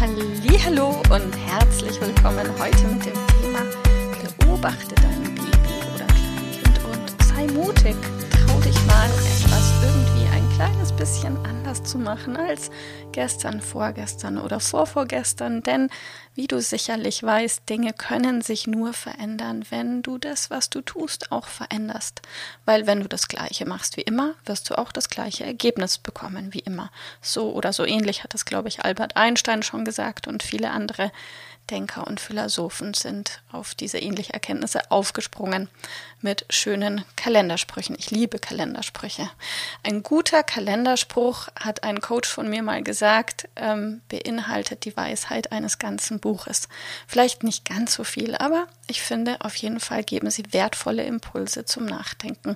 Hallo und herzlich willkommen heute mit dem Thema Beobachte dein Baby oder Kleinkind und sei mutig. Trau dich mal etwas irgendwie ein kleines bisschen anders zu machen als gestern, vorgestern oder vorvorgestern, denn wie du sicherlich weißt, Dinge können sich nur verändern, wenn du das, was du tust, auch veränderst. Weil wenn du das Gleiche machst wie immer, wirst du auch das gleiche Ergebnis bekommen wie immer. So oder so ähnlich hat das, glaube ich, Albert Einstein schon gesagt und viele andere Denker und Philosophen sind auf diese ähnliche Erkenntnisse aufgesprungen mit schönen Kalendersprüchen. Ich liebe Kalendersprüche. Ein guter Kalenderspruch, hat ein Coach von mir mal gesagt, ähm, beinhaltet die Weisheit eines ganzen Buches. Vielleicht nicht ganz so viel, aber ich finde, auf jeden Fall geben sie wertvolle Impulse zum Nachdenken.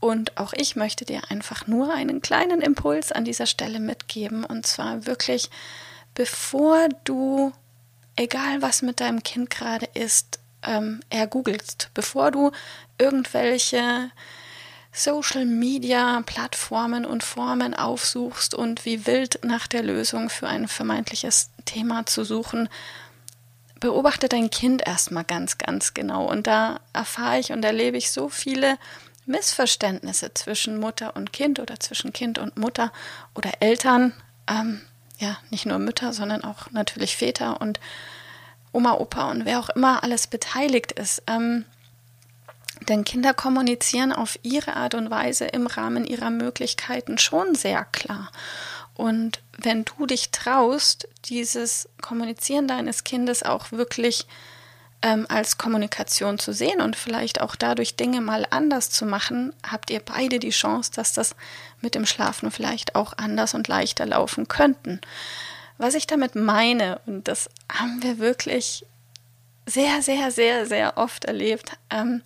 Und auch ich möchte dir einfach nur einen kleinen Impuls an dieser Stelle mitgeben. Und zwar wirklich, bevor du egal was mit deinem Kind gerade ist, ähm, ergoogelst, bevor du irgendwelche Social Media Plattformen und Formen aufsuchst und wie wild nach der Lösung für ein vermeintliches Thema zu suchen, beobachte dein Kind erstmal ganz, ganz genau. Und da erfahre ich und erlebe ich so viele Missverständnisse zwischen Mutter und Kind oder zwischen Kind und Mutter oder Eltern. Ähm, ja, nicht nur Mütter, sondern auch natürlich Väter und Oma, Opa und wer auch immer alles beteiligt ist. Ähm, denn Kinder kommunizieren auf ihre Art und Weise im Rahmen ihrer Möglichkeiten schon sehr klar. Und wenn du dich traust, dieses Kommunizieren deines Kindes auch wirklich ähm, als Kommunikation zu sehen und vielleicht auch dadurch Dinge mal anders zu machen, habt ihr beide die Chance, dass das mit dem Schlafen vielleicht auch anders und leichter laufen könnten. Was ich damit meine, und das haben wir wirklich sehr, sehr, sehr, sehr oft erlebt, ähm,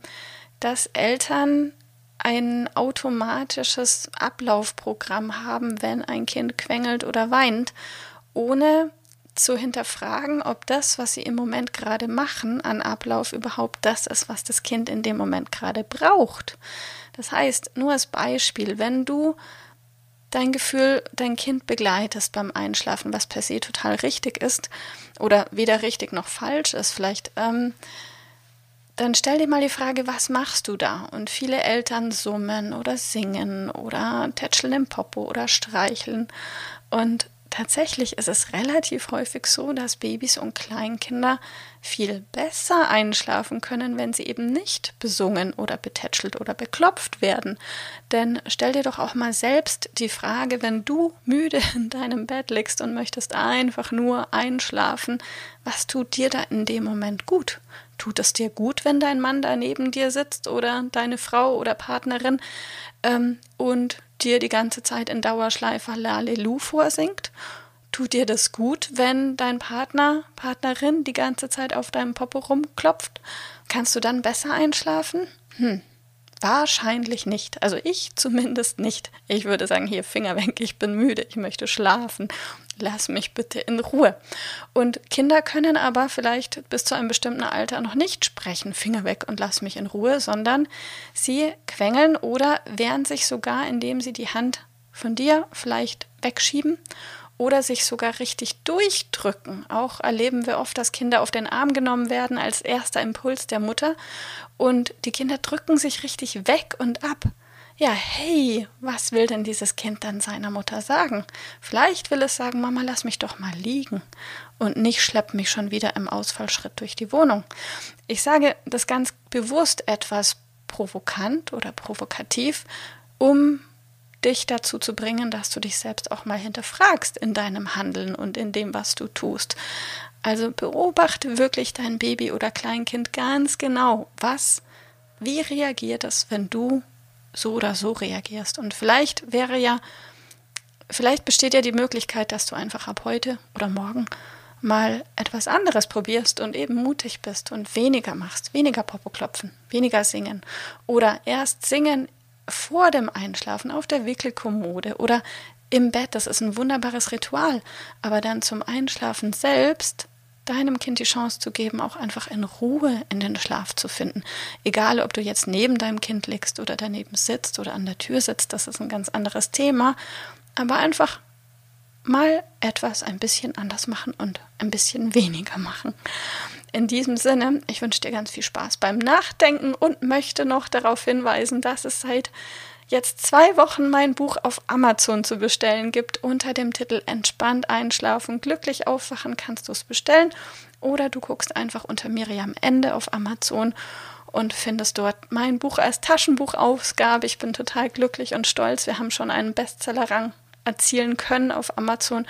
dass Eltern ein automatisches Ablaufprogramm haben, wenn ein Kind quengelt oder weint, ohne zu hinterfragen, ob das, was sie im Moment gerade machen, an Ablauf überhaupt das ist, was das Kind in dem Moment gerade braucht. Das heißt, nur als Beispiel, wenn du dein Gefühl, dein Kind begleitest beim Einschlafen, was per se total richtig ist oder weder richtig noch falsch ist, vielleicht, ähm, dann stell dir mal die Frage, was machst du da? Und viele Eltern summen oder singen oder tätscheln im Popo oder streicheln. Und tatsächlich ist es relativ häufig so, dass Babys und Kleinkinder viel besser einschlafen können, wenn sie eben nicht besungen oder betätschelt oder beklopft werden. Denn stell dir doch auch mal selbst die Frage, wenn du müde in deinem Bett liegst und möchtest einfach nur einschlafen, was tut dir da in dem Moment gut? Tut es dir gut, wenn dein Mann da neben dir sitzt oder deine Frau oder Partnerin ähm, und dir die ganze Zeit in Dauerschleifer Lalelu vorsingt? Tut dir das gut, wenn dein Partner, Partnerin die ganze Zeit auf deinem Popo rumklopft? Kannst du dann besser einschlafen? Hm, Wahrscheinlich nicht. Also ich zumindest nicht. Ich würde sagen, hier Finger weg, ich bin müde, ich möchte schlafen. Lass mich bitte in Ruhe. Und Kinder können aber vielleicht bis zu einem bestimmten Alter noch nicht sprechen, Finger weg und lass mich in Ruhe, sondern sie quengeln oder wehren sich sogar, indem sie die Hand von dir vielleicht wegschieben oder sich sogar richtig durchdrücken. Auch erleben wir oft, dass Kinder auf den Arm genommen werden als erster Impuls der Mutter und die Kinder drücken sich richtig weg und ab. Ja, hey, was will denn dieses Kind dann seiner Mutter sagen? Vielleicht will es sagen, Mama, lass mich doch mal liegen und nicht schlepp mich schon wieder im Ausfallschritt durch die Wohnung. Ich sage das ganz bewusst etwas provokant oder provokativ, um dich dazu zu bringen, dass du dich selbst auch mal hinterfragst in deinem Handeln und in dem, was du tust. Also beobachte wirklich dein Baby oder Kleinkind ganz genau. Was, wie reagiert es, wenn du so oder so reagierst? Und vielleicht wäre ja vielleicht besteht ja die Möglichkeit, dass du einfach ab heute oder morgen mal etwas anderes probierst und eben mutig bist und weniger machst, weniger Popo klopfen, weniger singen oder erst singen vor dem Einschlafen auf der Wickelkommode oder im Bett. Das ist ein wunderbares Ritual, aber dann zum Einschlafen selbst deinem Kind die Chance zu geben, auch einfach in Ruhe in den Schlaf zu finden. Egal, ob du jetzt neben deinem Kind liegst oder daneben sitzt oder an der Tür sitzt, das ist ein ganz anderes Thema. Aber einfach mal etwas ein bisschen anders machen und ein bisschen weniger machen. In diesem Sinne, ich wünsche dir ganz viel Spaß beim Nachdenken und möchte noch darauf hinweisen, dass es seit jetzt zwei Wochen mein Buch auf Amazon zu bestellen gibt unter dem Titel Entspannt einschlafen, glücklich aufwachen kannst du es bestellen oder du guckst einfach unter Miriam Ende auf Amazon und findest dort mein Buch als Taschenbuchausgabe. Ich bin total glücklich und stolz. Wir haben schon einen Bestsellerrang erzielen können auf Amazon.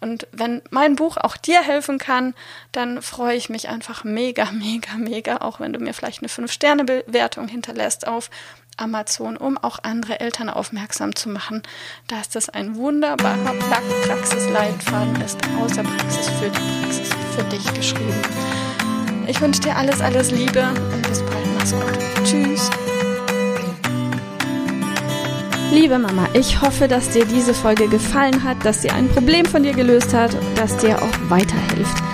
Und wenn mein Buch auch dir helfen kann, dann freue ich mich einfach mega, mega, mega, auch wenn du mir vielleicht eine 5-Sterne-Bewertung hinterlässt auf Amazon, um auch andere Eltern aufmerksam zu machen, dass das ein wunderbarer Praxisleitfaden ist, aus der Praxis für die Praxis für dich geschrieben. Ich wünsche dir alles, alles Liebe und bis bald. Mach's gut. Tschüss. Liebe Mama, ich hoffe, dass dir diese Folge gefallen hat, dass sie ein Problem von dir gelöst hat, dass dir auch weiterhilft.